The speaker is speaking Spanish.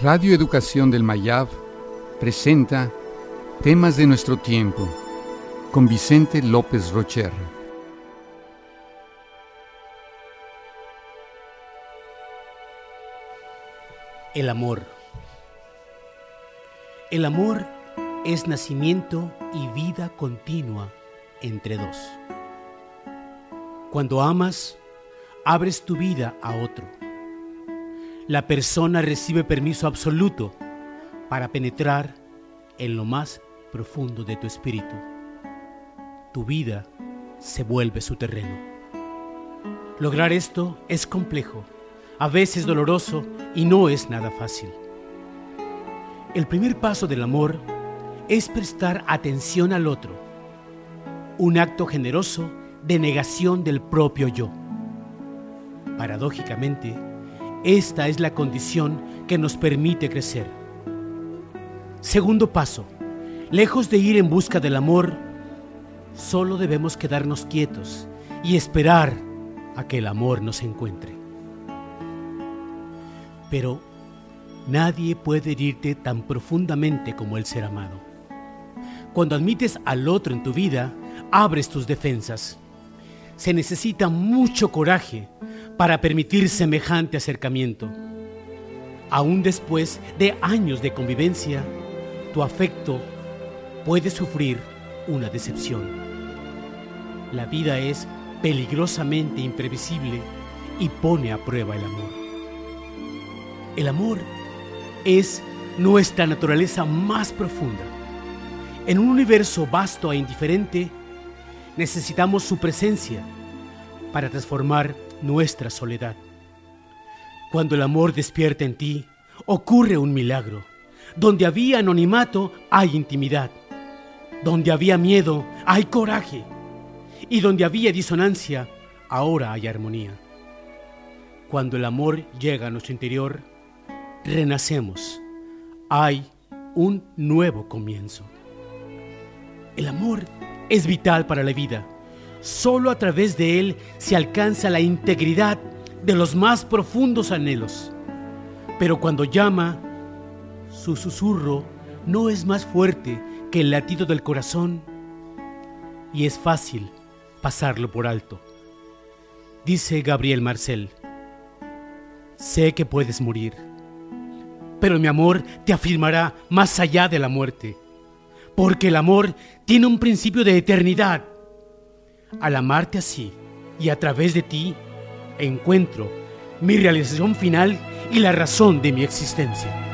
Radio Educación del Mayab presenta Temas de nuestro tiempo con Vicente López Rocher. El amor. El amor es nacimiento y vida continua entre dos. Cuando amas, abres tu vida a otro la persona recibe permiso absoluto para penetrar en lo más profundo de tu espíritu. Tu vida se vuelve su terreno. Lograr esto es complejo, a veces doloroso y no es nada fácil. El primer paso del amor es prestar atención al otro, un acto generoso de negación del propio yo. Paradójicamente, esta es la condición que nos permite crecer. Segundo paso, lejos de ir en busca del amor, solo debemos quedarnos quietos y esperar a que el amor nos encuentre. Pero nadie puede herirte tan profundamente como el ser amado. Cuando admites al otro en tu vida, abres tus defensas. Se necesita mucho coraje para permitir semejante acercamiento. Aún después de años de convivencia, tu afecto puede sufrir una decepción. La vida es peligrosamente imprevisible y pone a prueba el amor. El amor es nuestra naturaleza más profunda. En un universo vasto e indiferente, necesitamos su presencia para transformar nuestra soledad. Cuando el amor despierta en ti, ocurre un milagro. Donde había anonimato, hay intimidad. Donde había miedo, hay coraje. Y donde había disonancia, ahora hay armonía. Cuando el amor llega a nuestro interior, renacemos. Hay un nuevo comienzo. El amor es vital para la vida Solo a través de él se alcanza la integridad de los más profundos anhelos. Pero cuando llama, su susurro no es más fuerte que el latido del corazón y es fácil pasarlo por alto. Dice Gabriel Marcel, sé que puedes morir, pero mi amor te afirmará más allá de la muerte, porque el amor tiene un principio de eternidad al amarte así y a través de ti, encuentro mi realización final y la razón de mi existencia.